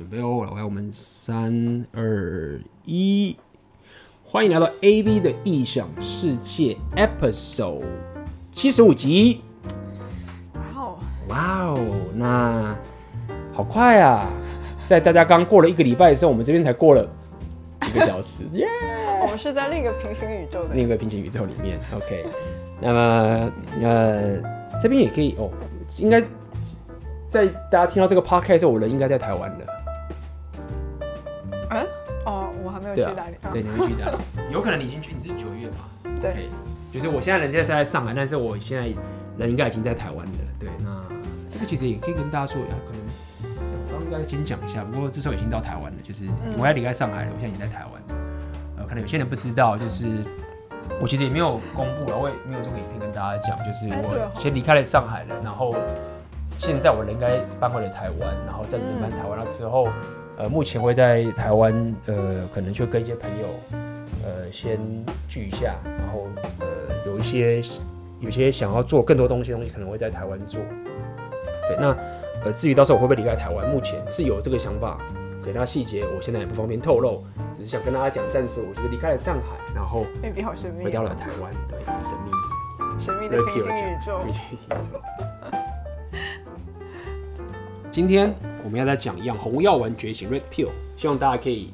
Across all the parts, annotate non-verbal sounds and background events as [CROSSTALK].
准备哦，来，我们三二一，欢迎来到 AV 的异想世界 Episode 七十五集。哇哦，哇哦，那好快啊！[LAUGHS] 在大家刚过了一个礼拜的时候，我们这边才过了一个小时，[LAUGHS] 耶！我们是在另一个平行宇宙的另一个平行宇宙里面。OK，那么呃，这边也可以哦，应该在大家听到这个 Podcast 的时候，我人应该在台湾的。有去哪里。对，啊、对，你会去哪里？[LAUGHS] 有可能你已经去，你是九月嘛？对，okay. 就是我现在人现在是在上海，但是我现在人应该已经在台湾的。对，那这个其实也可以跟大家说一下，可能我应该先讲一下。不过至少已经到台湾了，就是我要离开上海了，我现在已经在台湾。呃，可能有些人不知道，就是我其实也没有公布了，我也没有这个影片跟大家讲，就是我先离开了上海了，然后现在我人应该搬回了台湾，然后暂时搬台湾了之后。呃，目前会在台湾，呃，可能就跟一些朋友，呃，先聚一下，然后，呃，有一些，有些想要做更多东西的东西，可能会在台湾做。对，那，呃，至于到时候我会不会离开台湾，目前是有这个想法，给大家细节，我现在也不方便透露，只是想跟大家讲，暂时我就是离开了上海，然后，回到了台湾，对，神秘，神秘的平行宇宙。今天我们要再讲一样红药丸觉醒 Red Pill，希望大家可以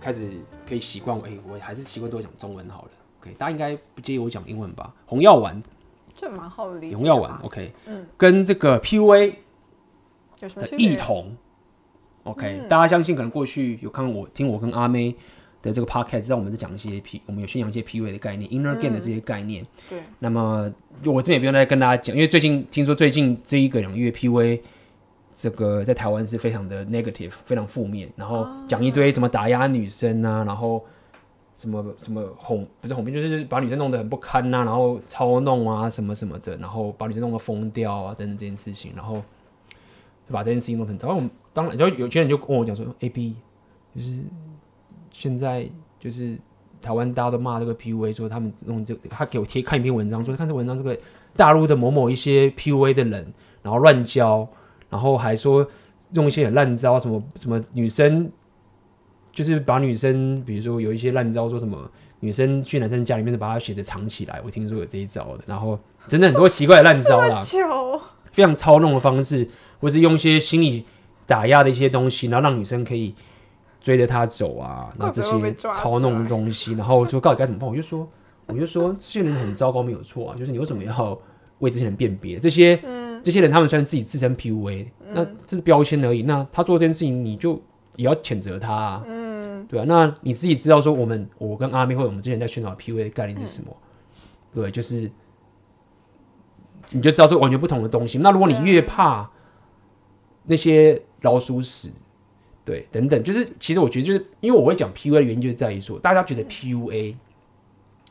开始可以习惯我，哎，我还是习惯多讲中文好了。OK，大家应该不介意我讲英文吧？红药丸，这蛮好理解。红药丸，OK，嗯，跟这个 PUA 的异同，OK，大家相信可能过去有看我听我跟阿妹的这个 Podcast，知道我们在讲一些 P，我们有宣扬一些 PUA 的概念，Inner Game 的这些概念。对。那么我这边也不用再跟大家讲，因为最近听说最近这一个两个月 PUA。这个在台湾是非常的 negative，非常负面，然后讲一堆什么打压女生啊，然后什么什么哄，不是哄骗，就是把女生弄得很不堪呐、啊，然后操弄啊什么什么的，然后把女生弄得疯掉啊等等这件事情，然后就把这件事情弄得很糟。我们当然，就有些人就跟我讲说，A B 就是现在就是台湾大家都骂这个 PUA，说他们弄这个，他给我贴看一篇文章，说看这文章这个大陆的某某一些 PUA 的人，然后乱教。然后还说用一些很烂招，什么什么女生，就是把女生，比如说有一些烂招，说什么女生去男生家里面，把她鞋子藏起来。我听说有这一招的。然后真的很多奇怪的烂招啦，非常操弄的方式，或是用一些心理打压的一些东西，然后让女生可以追着他走啊，然后这些操弄的东西，然后就到底该怎么办？我就说，我就说这些人很糟糕，没有错啊，就是你为什么要为这些人辨别这些？这些人他们虽然自己自称 PUA，那这是标签而已。那他做这件事情，你就也要谴责他啊，嗯，对啊。那你自己知道说，我们我跟阿妹或者我们之前在宣传 PUA 的概念是什么？对，就是你就知道是完全不同的东西。那如果你越怕那些老鼠屎，对，等等，就是其实我觉得就是因为我会讲 PUA 的原因，就是在于说，大家觉得 PUA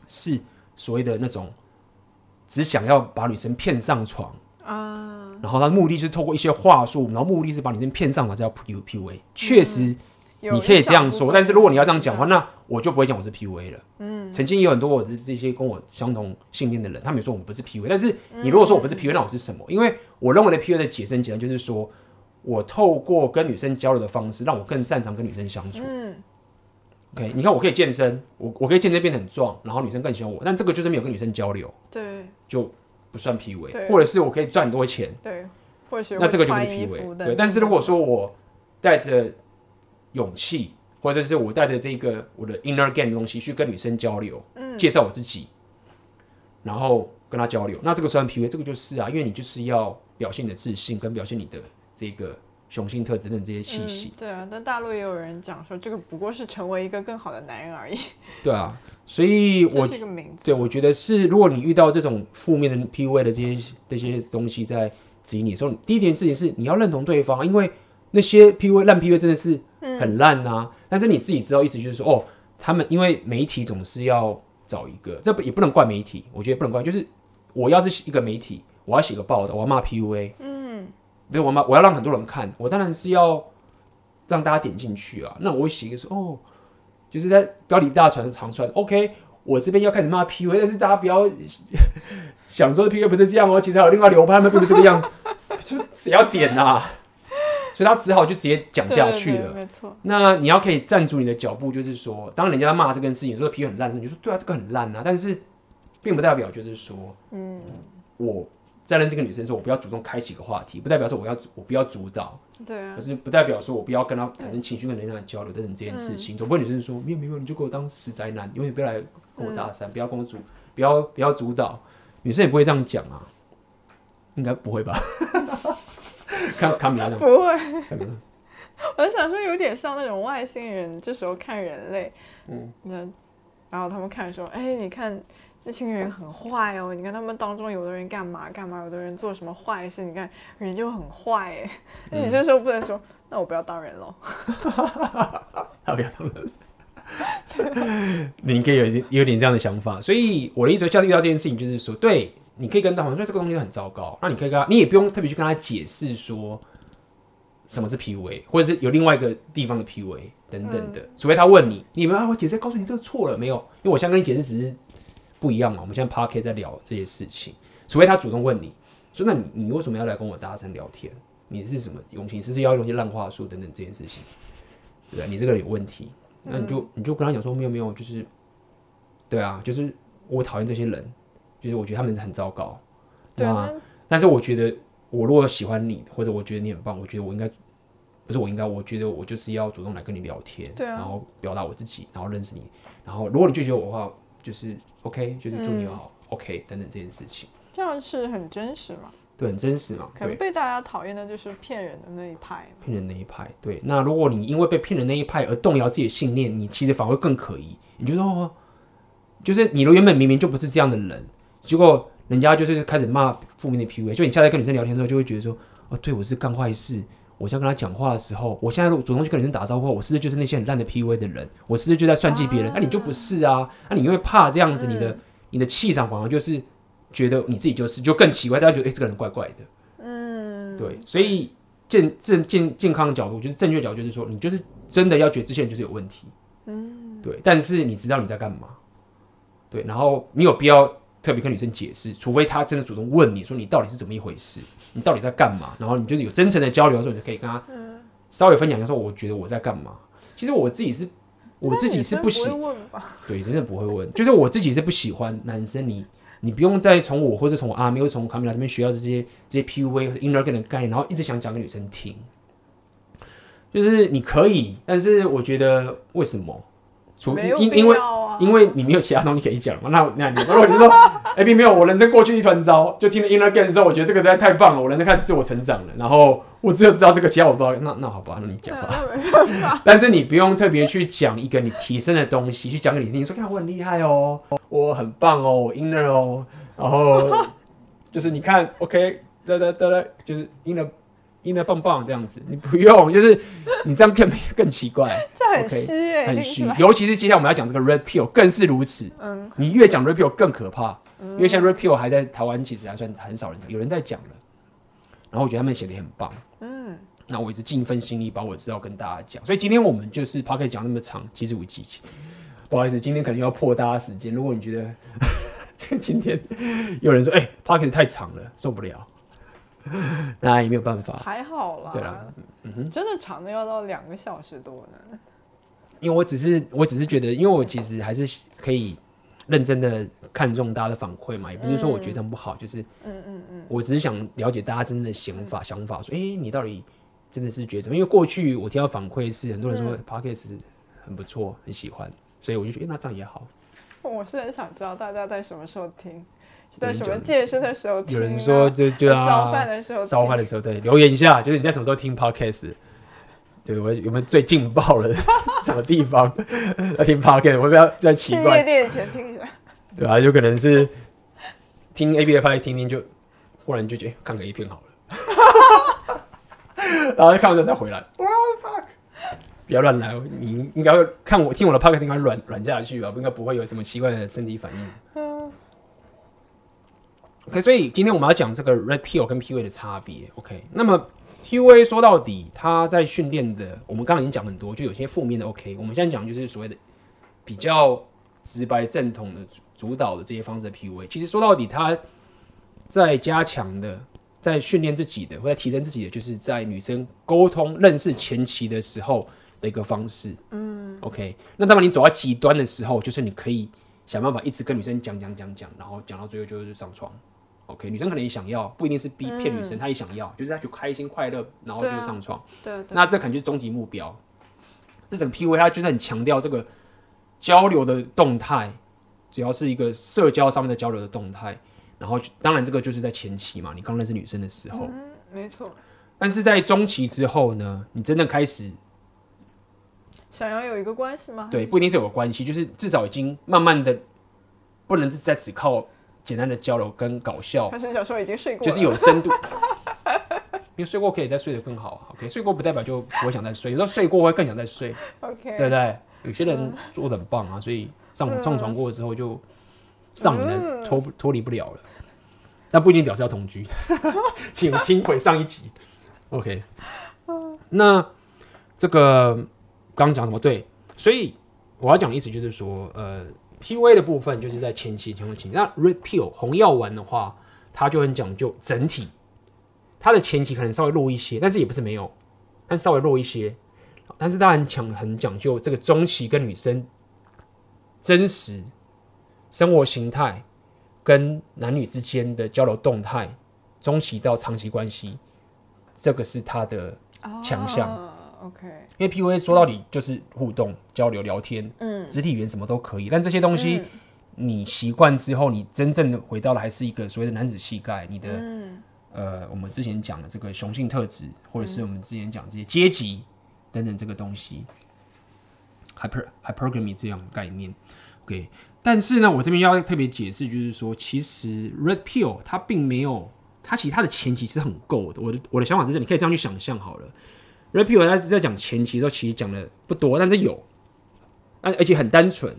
是所谓的那种只想要把女生骗上床。啊，然后他的目的是透过一些话术，然后目的是把女生骗上来，这，叫 PUA。确实，你可以这样说，但是如果你要这样讲的话，那我就不会讲我是 PUA 了。嗯，曾经有很多我的这些跟我相同信念的人，他们也说我不是 PUA。但是你如果说我不是 PUA，那我是什么？因为我认为的 PUA 的解释很简单，就是说我透过跟女生交流的方式，让我更擅长跟女生相处。嗯，OK，你看我可以健身，我我可以健身变得很壮，然后女生更喜欢我，但这个就是没有跟女生交流。对，就。不算 PUA，或者是我可以赚很多钱，对，或者那这个就是 PUA，对。但是如果说我带着勇气，或者是我带着这个我的 inner game 的东西去跟女生交流，嗯，介绍我自己，然后跟她交流，那这个算 PUA，这个就是啊，因为你就是要表现你的自信，跟表现你的这个雄性特质等这些气息，对啊。但大陆也有人讲说，这个不过是成为一个更好的男人而已，对啊。所以我，我对我觉得是，如果你遇到这种负面的 PUA 的这些这些东西在指引你的时候，第一件事情是你要认同对方，因为那些 PUA 烂 PUA 真的是很烂啊。嗯、但是你自己知道，意思就是说，哦，他们因为媒体总是要找一个，这也不能怪媒体，我觉得不能怪，就是我要是一个媒体，我要写个报道，我要骂 PUA，嗯，对，我骂，我要让很多人看，我当然是要让大家点进去啊。那我会写一个说，哦。就是在标题大传长传，OK，我这边要开始骂 PUA，但是大家不要 [LAUGHS] 想说 PUA 不是这样哦，其实还有另外流派，他们并不是这个样，[LAUGHS] 就谁要点呐、啊？所以他只好就直接讲下去了。没错。那你要可以站住你的脚步，就是说，当人家骂这件事情，说 PUA 很烂，你就说对啊，这个很烂啊。但是，并不代表就是说，嗯，我在认识这个女生的时候，我不要主动开启个话题，不代表说我要我不要主导，对啊。可是不代表说我不要跟她产生情绪跟能量的交流等等这件事情。总不会女生说没有没有，你就给我当死宅男，永远不要来跟我搭讪，不要跟我主，不要不要主导。女生也不会这样讲啊，应该不会吧？看看米拉不会。[LAUGHS] 我就想说，有点像那种外星人，这时候看人类，嗯，那然后他们看说，哎、欸，你看那群人很坏哦，你看他们当中有的人干嘛干嘛，有的人做什么坏事，你看人就很坏哎。那、嗯、你这时候不能说，那我不要当人喽。[LAUGHS] 他不要当人，你应该有点有点这样的想法。所以我的意思，下次遇到这件事情，就是说，对。你可以跟大黄说这个东西很糟糕，那你可以跟他，你也不用特别去跟他解释说什么是 PUA，或者是有另外一个地方的 PUA 等等的，除非他问你，你们啊，我解释告诉你这个错了没有？因为我想跟你解释只是不一样嘛，我们现在 Podcast 在聊这些事情，除非他主动问你说，那你你为什么要来跟我大声聊天？你是什么用心？是不是要用一些烂话术等等这件事情？对啊，你这个有问题，那你就你就跟他讲说没有没有，就是对啊，就是我讨厌这些人。就是我觉得他们很糟糕，对啊。但是我觉得，我如果喜欢你，或者我觉得你很棒，我觉得我应该不是我应该，我觉得我就是要主动来跟你聊天，对啊，然后表达我自己，然后认识你。然后如果你拒绝我的话，就是 OK，就是祝你好、嗯、OK 等等这件事情。这样是很真实嘛？对，很真实嘛。可能被大家讨厌的就是骗人的那一派，骗人那一派。对，那如果你因为被骗人那一派而动摇自己的信念，你其实反而会更可疑。你觉得哦，就是你原本明明就不是这样的人。结果人家就是开始骂负面的 PUA，就你下次跟女生聊天的时候，就会觉得说，哦，对我是干坏事。我现在跟他讲话的时候，我现在主动去跟女生打招呼，我是不是就是那些很烂的 PUA 的人？我是不是就在算计别人？那、啊啊、你就不是啊？那、啊、你因为怕这样子，你的、嗯、你的气场反而就是觉得你自己就是，就更奇怪，大家觉得哎、欸，这个人怪怪的。嗯，对，所以健正健健康的角度，就是正确角度，就是说，你就是真的要觉得这些人就是有问题。嗯，对，但是你知道你在干嘛？对，然后你有必要。特别跟女生解释，除非她真的主动问你说，你到底是怎么一回事，你到底在干嘛，然后你就是有真诚的交流的时候，你就可以跟她稍微分享一下，说我觉得我在干嘛。其实我自己是，我自己是不喜欢，对，真的不会问，就是我自己是不喜欢男生你，你你不用再从我或者从我阿妹或从卡米拉这边学到这些这些 PUA 或者 inner game 的概念，然后一直想讲给女生听。就是你可以，但是我觉得为什么？除因因为。因为你没有其他东西可以讲嘛，那那你如果你说，哎、欸，并没有，我人生过去一团糟，就听了 Inner Game 的时候，我觉得这个实在太棒了，我人生开始自我成长了，然后我只有知道这个，其他我不知道，那那好吧，那你讲吧。但是你不用特别去讲一个你提升的东西，去讲给你听，说看我很厉害哦，我很棒哦，我 Inner 哦，然后就是你看，OK，哒哒哒哒，就是 Inner。硬的棒棒这样子，你不用，就是你这样更更奇怪，[LAUGHS] 这很虚哎，很虚。尤其是接下来我们要讲这个 Red Pill，更是如此。嗯，你越讲 Red Pill 更可怕，嗯、因为现在 Red Pill 还在台湾，其实还算很少人讲，有人在讲了。然后我觉得他们写的很棒，嗯，那我一直尽一份心力把我知道跟大家讲。所以今天我们就是 Podcast 讲那么长，七十五集，不好意思，今天可能要破大家时间。如果你觉得 [LAUGHS] 这个今天有人说哎 Podcast 太长了，受不了。[LAUGHS] 那也没有办法，还好啦。对啦，嗯哼，真的长的要到两个小时多呢。因为我只是，我只是觉得，因为我其实还是可以认真的看重大家的反馈嘛，也不是说我觉得这样不好，嗯、就是，嗯嗯嗯，我只是想了解大家真正的想法，嗯、想法说，哎、欸，你到底真的是觉得什么？因为过去我听到反馈是很多人说 Podcast 很不错，很喜欢，所以我就觉得，那这样也好。我是很想知道大家在什么时候听。在什么健身的时候听、啊？有人说就就啊，烧饭的时候，烧饭的时候，对，留言一下，就是你在什么时候听 podcast？对，我有没有最劲爆的 [LAUGHS] 什么地方要听 podcast？我不要在奇怪。去夜店前听一下。对啊，有可能是听 A B 的 podcast 听听就忽然就觉得看个 A 片好了，[LAUGHS] 然后看完之后再回来。Fuck？不要乱来，你应该会看我听我的 podcast 应该软软下去吧？应该不会有什么奇怪的身体反应。OK，所以今天我们要讲这个 Red Pill 跟 PUA 的差别。OK，那么 PUA 说到底，他在训练的，我们刚刚已经讲很多，就有些负面的。OK，我们现在讲就是所谓的比较直白正统的主导的这些方式的 PUA。其实说到底，他在加强的在训练自己的，或者提升自己的，就是在女生沟通认识前期的时候的一个方式。嗯，OK。那当然，你走到极端的时候，就是你可以想办法一直跟女生讲讲讲讲，然后讲到最后就是上床。OK，女生可能也想要，不一定是逼骗女生，她、嗯、也想要，就是她就开心快乐，然后就上床。对，那这可能就是终极目标。这整个 PUA 它就是很强调这个交流的动态，主要是一个社交上面的交流的动态。然后当然这个就是在前期嘛，你刚认识女生的时候，嗯，没错。但是在中期之后呢，你真的开始想要有一个关系吗？对，不一定是有个关系，就是至少已经慢慢的不能在只靠。简单的交流跟搞笑，他是小时候已经睡过，就是有深度。[LAUGHS] 因为睡过可以再睡得更好，OK？睡过不代表就不会想再睡，有时候睡过会更想再睡，OK？对不对？有些人做的很棒啊，所以上上床过之后就上瘾了，脱脱离不了了。那不一定表示要同居，[LAUGHS] 请听回上一集，OK？[LAUGHS] 那这个刚刚讲什么？对，所以我要讲的意思就是说，呃。PUA 的部分就是在前期情况前，那 Red Pill 红药丸的话，它就很讲究整体，它的前期可能稍微弱一些，但是也不是没有，但稍微弱一些，但是它很讲很讲究这个中期跟女生真实生活形态跟男女之间的交流动态，中期到长期关系，这个是它的强项。Oh. OK，因为 PUA 说到底就是互动、交流、聊天，嗯，肢体语言什么都可以。但这些东西你习惯之后，你真正的回到的还是一个所谓的男子气概，你的、嗯、呃，我们之前讲的这个雄性特质，或者是我们之前讲这些阶级等等这个东西、嗯、，hyper hypergamy 这样的概念。OK，但是呢，我这边要特别解释，就是说，其实 Red Pill 它并没有，它其实它的前提是很够的。我的我的想法是这，你可以这样去想象好了。Red Pill 他是在讲前期的时候，其实讲的不多，但是有，而而且很单纯，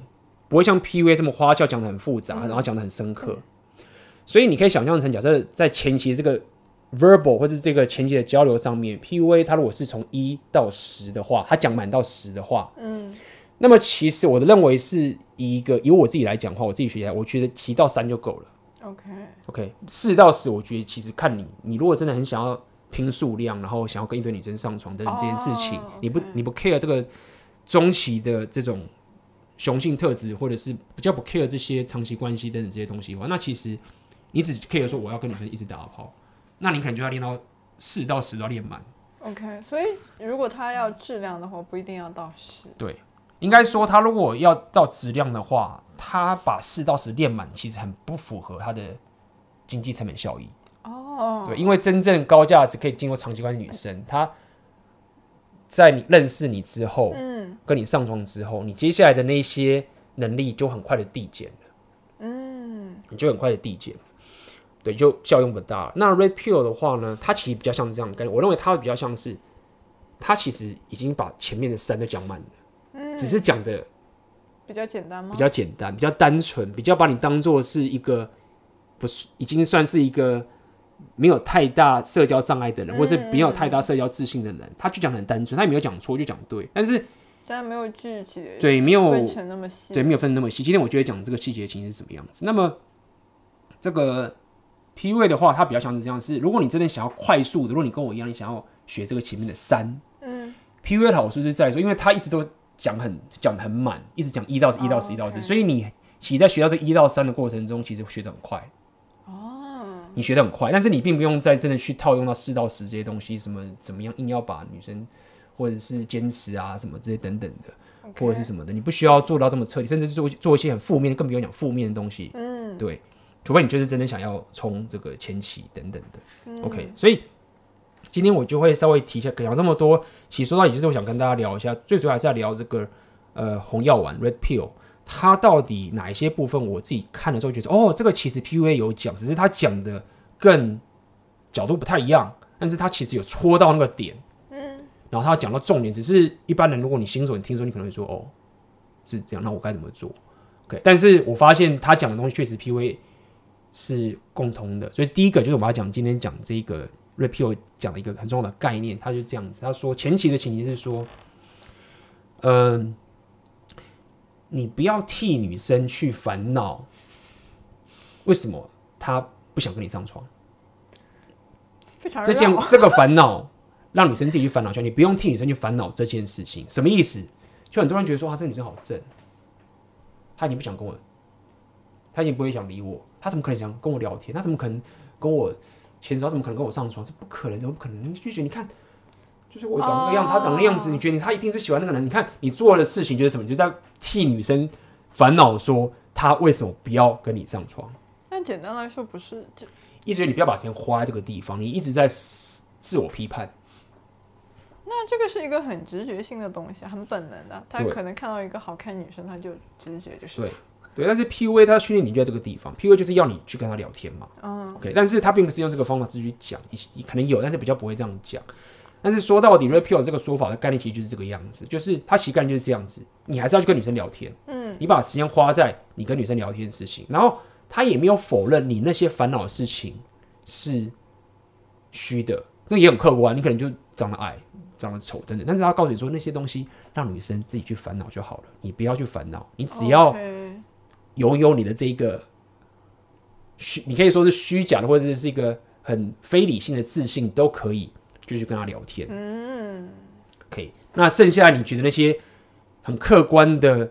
不会像 PUA 这么花俏，讲的很复杂，然后讲的很深刻。所以你可以想象成，假设在前期这个 verbal 或是这个前期的交流上面，PUA 他如果是从一到十的话，他讲满到十的话，嗯，那么其实我的认为是一个，以我自己来讲的话，我自己学起来，我觉得提到三就够了。OK，OK，四到十，我觉得其实看你，你如果真的很想要。拼数量，然后想要跟一堆女生上床等等这件事情，oh. 你不你不 care 这个中期的这种雄性特质，或者是比较不 care 这些长期关系等等这些东西的话，那其实你只 care 说我要跟女生一直打炮，那你可能就要练到四到十都要练满。OK，所以如果他要质量的话，不一定要到十。对，应该说他如果要到质量的话，他把四到十练满，其实很不符合他的经济成本效益。哦，对，因为真正高价值可以进入长期关系的女生，她在你认识你之后，嗯，跟你上床之后，你接下来的那些能力就很快的递减了，嗯，你就很快的递减，对，就效用不大。那 Red Pill 的话呢，它其实比较像这样的概念，我认为它比较像是，它其实已经把前面的三都讲满了，嗯，只是讲的比较简单吗？比较简单，比较单纯，比较把你当做是一个，不是，已经算是一个。没有太大社交障碍的人，或是没有太大社交自信的人，嗯、他就讲很单纯，他也没有讲错，就讲对。但是，但没有具体的对，没有分成那么细，对，没有分那么细。今天我觉得讲这个细节情是什么样子。那么，这个 PUA 的话，它比较像是这样：是如果你真的想要快速的，如果你跟我一样，你想要学这个前面的三，嗯，PUA 的好处是在说，因为他一直都讲很讲得很满，一直讲一到十一到十一到十，所以你其实在学到这一到三的过程中，其实学的很快。你学得很快，但是你并不用再真的去套用到四到十这些东西，什么怎么样硬要把女生或者是坚持啊什么这些等等的.或者是什么的，你不需要做到这么彻底，甚至是做做一些很负面的，更不用讲负面的东西。嗯，对，除非你就是真的想要冲这个前期等等的。嗯、OK，所以今天我就会稍微提一下，讲这么多，其实说到也就是我想跟大家聊一下，最主要还是要聊这个呃红药丸 Red Pill。他到底哪一些部分，我自己看的时候觉得，哦，这个其实 PUA 有讲，只是他讲的更角度不太一样，但是他其实有戳到那个点，嗯，然后他讲到重点，只是一般人如果你新手，你听说你可能会说，哦，是这样，那我该怎么做？OK，但是我发现他讲的东西确实 PUA 是共通的，所以第一个就是我们要讲今天讲这个 Red Pill 讲的一个很重要的概念，他就这样子，他说前期的情形是说，嗯、呃。你不要替女生去烦恼，为什么她不想跟你上床？这件这个烦恼让女生自己去烦恼去，你不用替女生去烦恼这件事情，什么意思？就很多人觉得说啊，这个女生好正，她已经不想跟我，她已经不会想理我，她怎么可能想跟我聊天？她怎么可能跟我牵手？她怎么可能跟我上床？这不可能，怎么不可能？你就觉得你看，就是我长这个样子，他长那个样子，你觉得他一定是喜欢那个男？你看你做的事情就是什么？你就在替女生烦恼，说他为什么不要跟你上床？那简单来说，不是就意思是你不要把时间花在这个地方，你一直在自我批判。那这个是一个很直觉性的东西，很本能的。他可能看到一个好看女生，他就直觉就是对对。但是 PUA 他训练你就在这个地方，PUA 就是要你去跟他聊天嘛。嗯。OK，但是他并不是用这个方法继续讲，你可能有，但是比较不会这样讲。但是说到底，Red Pill 这个说法的概念其实就是这个样子，就是他其实概念就是这样子，你还是要去跟女生聊天。嗯。你把时间花在你跟女生聊天的事情，然后他也没有否认你那些烦恼的事情是虚的，那也很客观，你可能就长得矮。长得丑等等，但是他告诉你说那些东西让女生自己去烦恼就好了，你不要去烦恼，你只要拥有你的这一个虚，你可以说是虚假的，或者是一个很非理性的自信都可以，就去跟他聊天。嗯，可以。那剩下你觉得那些很客观的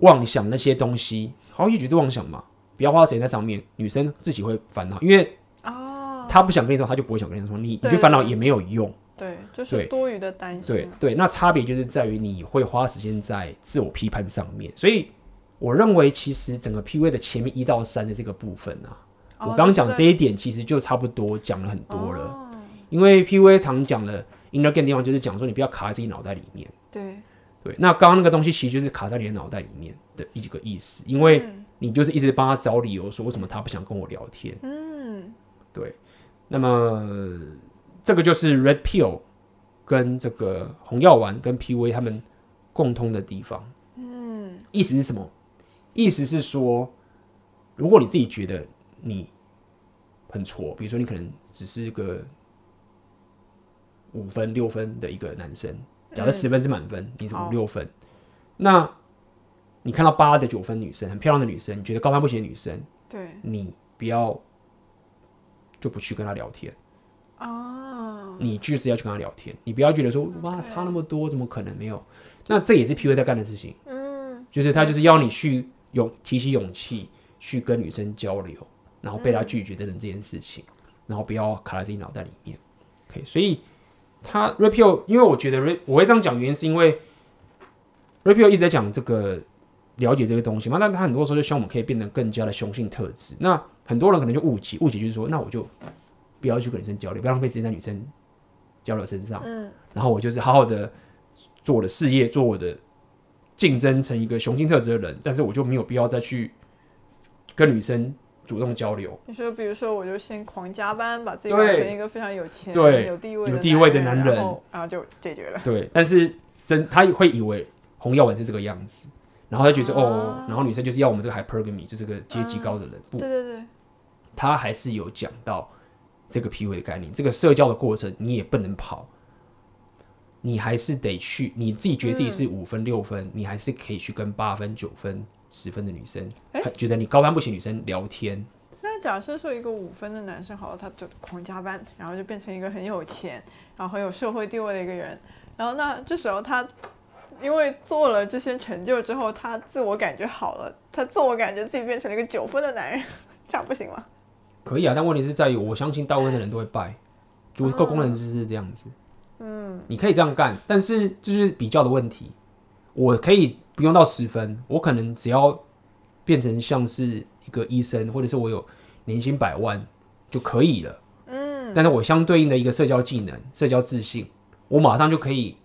妄想那些东西，好，也觉得妄想嘛，不要花时间在上面，女生自己会烦恼，因为哦，她不想跟你说，她就不会想跟你说，你你去烦恼也没有用。对，就是多余的担心。对对，那差别就是在于你会花时间在自我批判上面。所以我认为，其实整个 PUA 的前面一到三的这个部分啊，哦、我刚刚讲这一点，其实就差不多讲了很多了。哦、因为 PUA 常讲的 inner game 地方，就是讲说你不要卡在自己脑袋里面。对对，那刚刚那个东西其实就是卡在你的脑袋里面的一个意思，因为你就是一直帮他找理由，说为什么他不想跟我聊天。嗯，对。那么。这个就是 Red Pill 跟这个红药丸跟 PUA 他们共通的地方。嗯，意思是什么？意思是说，如果你自己觉得你很挫，比如说你可能只是个五分六分的一个男生，假设十分是满分，你是五六分，那你看到八的九分女生，很漂亮的女生，你觉得高攀不起的女生，对，你不要就不去跟她聊天。啊。你就是要去跟他聊天，你不要觉得说哇差那么多，怎么可能？没有？那这也是 PUA 在干的事情，嗯，就是他就是要你去勇提起勇气去跟女生交流，然后被他拒绝等等这件事情，然后不要卡在自己脑袋里面。OK，所以他 Pill，因为我觉得 Red 我会这样讲，原因是因为 Pill 一直在讲这个了解这个东西嘛，那他很多时候就希望我们可以变得更加的雄性特质。那很多人可能就误解，误解就是说，那我就不要去跟女生交流，不要浪费时间在女生。交流身上，嗯，然后我就是好好的做我的事业，做我的竞争成一个雄性特质的人，但是我就没有必要再去跟女生主动交流。你说，比如说，我就先狂加班，把自己变成一个非常有钱、对有地位、有地位的男人，然后，然后就解决了。对，但是真他会以为红药丸是这个样子，然后他觉得、啊、哦，然后女生就是要我们这个 hypergamy，就是个阶级高的人。不，对对对，他还是有讲到。这个 PUA 的概念，这个社交的过程你也不能跑，你还是得去。你自己觉得自己是五分六分，嗯、你还是可以去跟八分九分十分的女生，欸、觉得你高攀不起女生聊天。那假设说一个五分的男生，好了，他就狂加班，然后就变成一个很有钱，然后很有社会地位的一个人。然后那这时候他因为做了这些成就之后，他自我感觉好了，他自我感觉自己变成了一个九分的男人，[LAUGHS] 这样不行吗？可以啊，但问题是在于，我相信大部分的人都会败。足够工程师是这样子，嗯，你可以这样干，但是就是比较的问题。我可以不用到十分，我可能只要变成像是一个医生，或者是我有年薪百万就可以了，嗯。但是我相对应的一个社交技能、社交自信，我马上就可以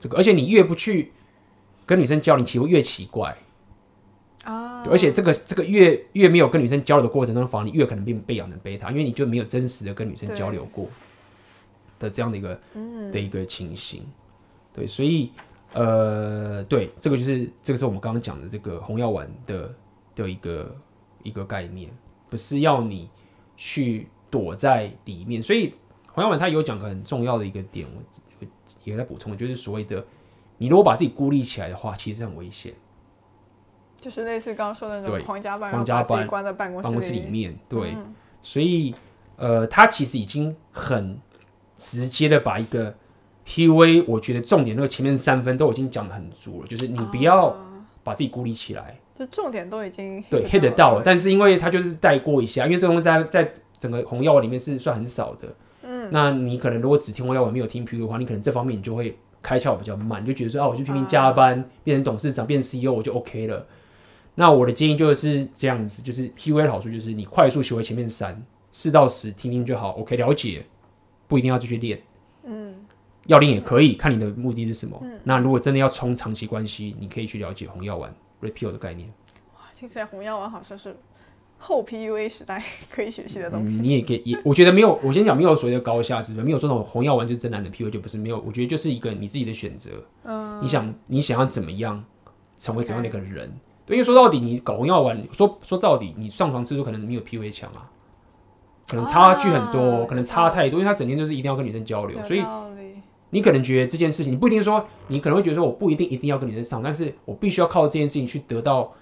这个。而且你越不去跟女生交流，你其实越奇怪。啊，而且这个这个越越没有跟女生交流的过程中，反而你越可能被被养成贝塔，因为你就没有真实的跟女生交流过的这样的一个嗯的一个情形。对，所以呃，对，这个就是这个是我们刚刚讲的这个红药丸的的一个一个概念，不是要你去躲在里面。所以红药丸它有讲个很重要的一个点，我也在补充，就是所谓的你如果把自己孤立起来的话，其实很危险。就是类似刚刚说的那种皇家班，狂加班，关在办公室办公室里面。对，嗯、所以呃，他其实已经很直接的把一个 PUA，我觉得重点那个前面三分都已经讲的很足了，就是你不要把自己孤立起来，就重点都已经对 hit 得到了，但是因为他就是带过一下，因为这东西在在整个红药丸里面是算很少的，嗯，那你可能如果只听红药丸没有听 PUA 的话，你可能这方面你就会开窍比较慢，你就觉得说啊，我就拼命加班，变成董事长，变 CEO 我就 OK 了。那我的建议就是这样子，就是 PUA 的好处就是你快速学会前面三，四到十听听就好，OK 了解，不一定要继续练，嗯，要练也可以，看你的目的是什么。嗯、那如果真的要冲长期关系，你可以去了解红药丸 Red Pill 的概念。哇，听起来红药丸好像是后 PUA 时代可以学习的东西。嗯、你也可以，也我觉得没有，我先讲没有所谓的高下之分，没有说那种红药丸就是真男的 PUA 就不是没有，我觉得就是一个你自己的选择。嗯，你想你想要怎么样成为怎样的一个人.因为说到底，你搞红药丸，说说到底，你上床次数可能没有 PUA 强啊，可能差距很多，啊、可能差太多，因为他整天就是一定要跟女生交流，所以你可能觉得这件事情，你不一定说，你可能会觉得说，我不一定一定要跟女生上，但是我必须要靠这件事情去得到，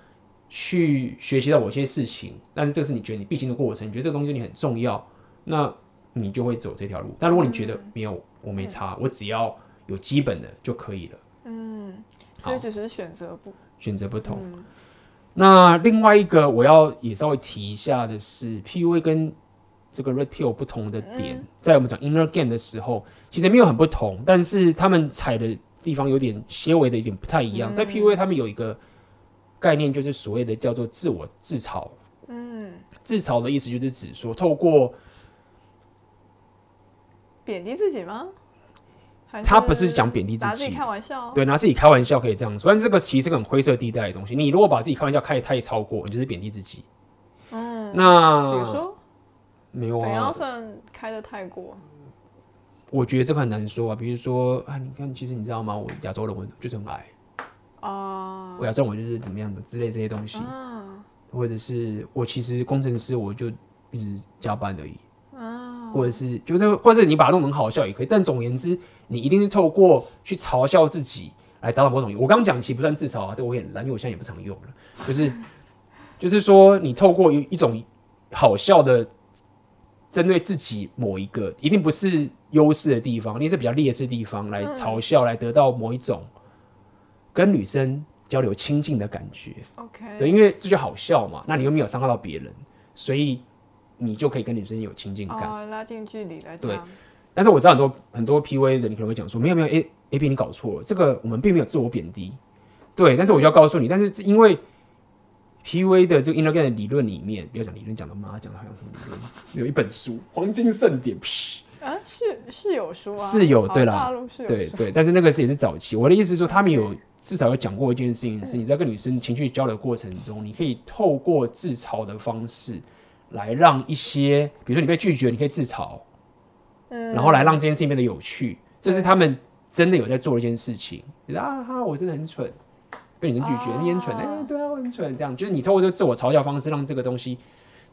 去学习到某些事情，但是这个是你觉得你必经的过程，你觉得这个东西对你很重要，那你就会走这条路。但如果你觉得没有，我没差，我只要有基本的就可以了。嗯，所以只是选择不选择不同。嗯那另外一个我要也稍微提一下的是，PUA 跟这个 Red Pill 不同的点，在我们讲 Inner Game 的时候，其实没有很不同，但是他们踩的地方有点些微的一点不太一样。在 PUA 他们有一个概念，就是所谓的叫做自我自嘲。嗯，自嘲的意思就是指说，透过贬低自己吗？他不是讲贬低自己，拿自己开玩笑，对，拿自己开玩笑可以这样说，但这个其实是很灰色地带的东西。你如果把自己开玩笑开得太超过，你就是贬低自己。嗯，那比如说没有啊？怎样算开的太过？我觉得这个很难说啊。比如说啊，你看，其实你知道吗？我亚洲人我就是很矮啊，我亚洲人我就是怎么样的之类这些东西，或者是我其实工程师我就一直加班而已。或者是就是，或者是你把它弄成好笑也可以，但总而言之，你一定是透过去嘲笑自己来达到某种。我刚刚讲其实不算自嘲啊，这个我也懒，因为我现在也不常用了。就是就是说，你透过一一种好笑的针对自己某一个，一定不是优势的地方，一定是比较劣势的地方来嘲笑，来得到某一种跟女生交流亲近的感觉。OK，对，因为这就好笑嘛，那你又没有伤害到别人，所以。你就可以跟女生有亲近感，哦、拉近距离来讲。对，但是我知道很多很多 PUA 的，你可能会讲说，没有没有，A A B 你搞错了，这个我们并没有自我贬低。对，但是我就要告诉你，但是因为 PUA 的这个 Inner Game 的理论里面，不要讲理论，讲的妈讲的好像什么理论，有一本书《黄金盛典》，[LAUGHS] 啊，是是有书啊，是有对啦，对对，但是那个是也是早期。我的意思是说，他们有至少有讲过一件事情，是你在跟女生情绪交流过程中，你可以透过自嘲的方式。来让一些，比如说你被拒绝，你可以自嘲，嗯，然后来让这件事情变得有趣，这是他们真的有在做一件事情。就是啊哈，我真的很蠢，被女生拒绝，啊、你很蠢，哎、欸，对啊，我很蠢，这样就是你透过这个自我嘲笑方式，让这个东西，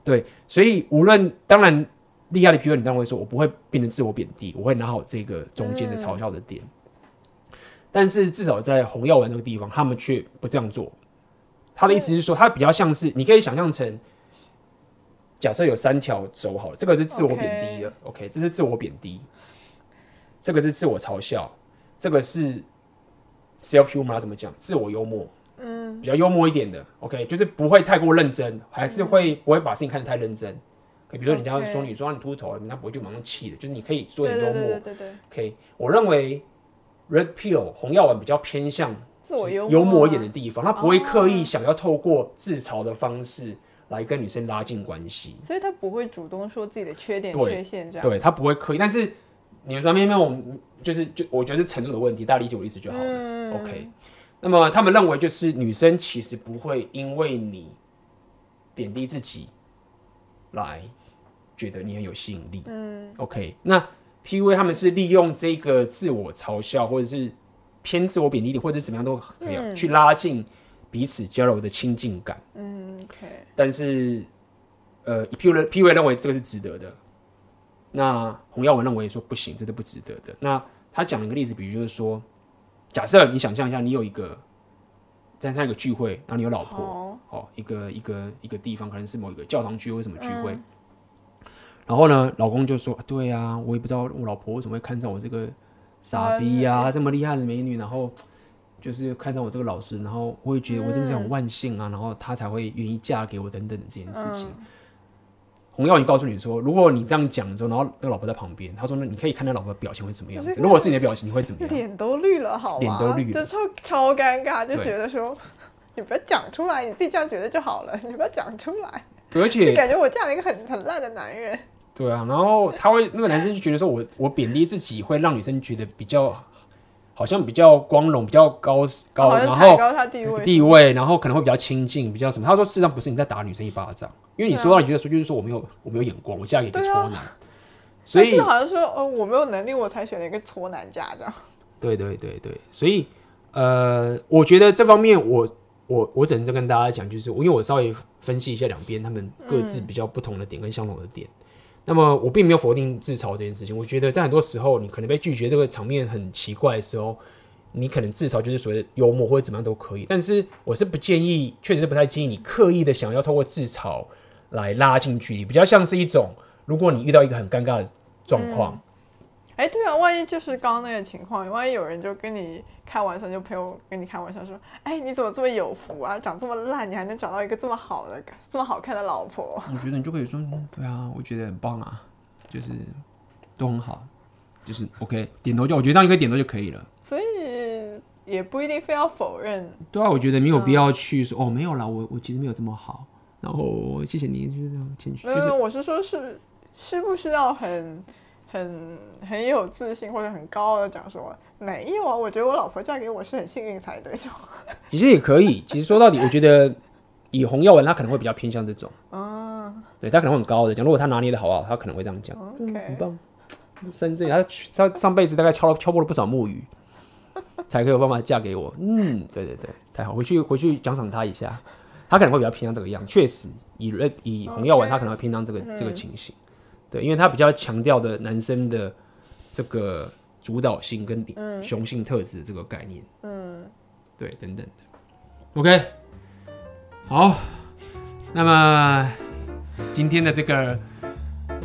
对，所以无论当然厉害的 PUA，你当然会说，我不会变成自我贬低，我会拿好这个中间的嘲笑的点，嗯、但是至少在红药丸那个地方，他们却不这样做。他的意思是说，他比较像是，你可以想象成。假设有三条轴好了，这个是自我贬低的. OK，这是自我贬低，这个是自我嘲笑，这个是 self humor 怎么讲？自我幽默，嗯，比较幽默一点的 OK，就是不会太过认真，还是会不会把事情看得太认真。比如说人家说你说你秃头，人家不会就马上气的，就是你可以说点幽默。对对对对对。OK，我认为 Red Pill 红药丸比较偏向自我幽默一点的地方，他不会刻意想要透过自嘲的方式。来跟女生拉近关系，所以他不会主动说自己的缺点、缺陷这样。对，他不会刻意，但是你说偏偏我们就是就我觉得是程度的问题，大家理解我的意思就好了。嗯、OK，那么他们认为就是女生其实不会因为你贬低自己来觉得你很有吸引力。嗯，OK，那 PUA 他们是利用这个自我嘲笑或者是偏自我贬低的，或者怎么样都可以、嗯、去拉近。彼此交流的亲近感，嗯，OK。但是，呃，PUA PUA 认为这个是值得的，那洪耀文认为说不行，这是不值得的。那他讲了一个例子，比如就是说，假设你想象一下，你有一个在他一个聚会，然后你有老婆，哦，哦，一个一个一个地方，可能是某一个教堂聚会，什么聚会，嗯、然后呢，老公就说：“对啊，我也不知道我老婆为什么会看上我这个傻逼呀、啊，这么厉害的美女，然后就是看上我这个老师，然后我也觉得我真的是很万幸啊，然后她才会愿意嫁给我等等的这件事情。”洪耀文告诉你说，如果你这样讲的时候，然后那个老婆在旁边，他说：“那你可以看他老婆的表情会怎么样子？如果是你的表情，你会怎么样？”脸都绿了，好吗？脸都绿了，就超超尴尬，就觉得说，你不要讲出来，你自己这样觉得就好了，[LAUGHS] 你不要讲出来。对，而且感觉我嫁了一个很很烂的男人。对啊，然后他会那个男生就觉得说我我贬低自己，会让女生觉得比较。好像比较光荣，比较高高，哦、然后地位，地位，然后可能会比较亲近，比较什么？他说事实上不是你在打女生一巴掌，因为你说到你觉得说就是说我没有我没有眼光，我嫁给一个挫男，啊、所以就好像说哦我没有能力，我才选了一个挫男嫁这样。对对对对，所以呃，我觉得这方面我我我只能再跟大家讲，就是因为我稍微分析一下两边他们各自比较不同的点跟相同的点。嗯那么我并没有否定自嘲这件事情，我觉得在很多时候，你可能被拒绝这个场面很奇怪的时候，你可能自嘲就是所谓的幽默或者怎么样都可以。但是我是不建议，确实是不太建议你刻意的想要透过自嘲来拉近距离，比较像是一种，如果你遇到一个很尴尬的状况。哎、欸，对啊，万一就是刚刚那个情况，万一有人就跟你开玩笑，就朋友跟你开玩笑说：“哎、欸，你怎么这么有福啊？长这么烂，你还能找到一个这么好的、这么好看的老婆？”我觉得你就可以说：“对啊，我觉得很棒啊，就是都很好，就是 OK，点头就我觉得这样一个点头就可以了。”所以也不一定非要否认。对啊，我觉得没有必要去说、嗯、哦，没有啦，我我其实没有这么好。然后谢谢你，就是这样谦虚。没有，就是、我是说是，是是不需要很？很很有自信或者很高傲的讲说，没有啊，我觉得我老婆嫁给我是很幸运才对。[LAUGHS] 其实也可以，其实说到底，我觉得以洪耀文他可能会比较偏向这种，啊，对他可能会很高的讲，如果他拿捏的好不好，他可能会这样讲，okay. 嗯，很棒，深圳，他他上辈子大概敲了敲破了不少木鱼，才可以有办法嫁给我，嗯，对对对，太好，回去回去奖赏他一下，他可能会比较偏向这个样，确实以以洪耀文他可能会偏向这个、okay. 这个情形。对，因为他比较强调的男生的这个主导性跟雄性特质的这个概念，嗯，对，等等的。OK，好，那么今天的这个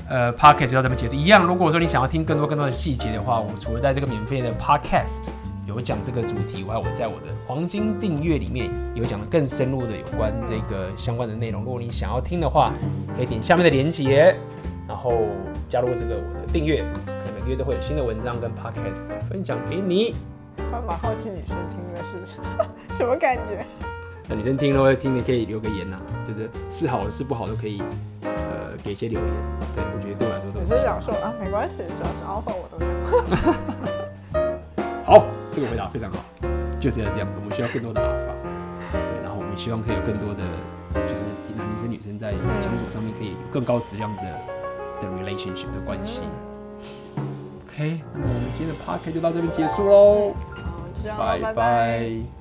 呃 Podcast 就到这边结束。一样，如果说你想要听更多更多的细节的话，我除了在这个免费的 Podcast 有讲这个主题，我还有我在我的黄金订阅里面有讲的更深入的有关这个相关的内容。如果你想要听的话，可以点下面的链接。然后加入这个我的订阅，可能每个月都会有新的文章跟 podcast 分享给你。我蛮好奇女生听的是 [LAUGHS] 什么感觉？那女生听了会听，你可以留个言呐、啊，就是是好是不好都可以，呃，给一些留言。对，我觉得对我来说都是。只是想说啊，没关系，只要是 offer 我都有。[LAUGHS] 好，这个回答非常好，就是要这样子。我们需要更多的 offer，对，然后我们希望可以有更多的，就是男生女生在相处上面可以有更高质量的。的 relationship 的关系。OK，那么我们今天的 podcast 就到这边结束喽。好，就这样，拜拜。拜拜。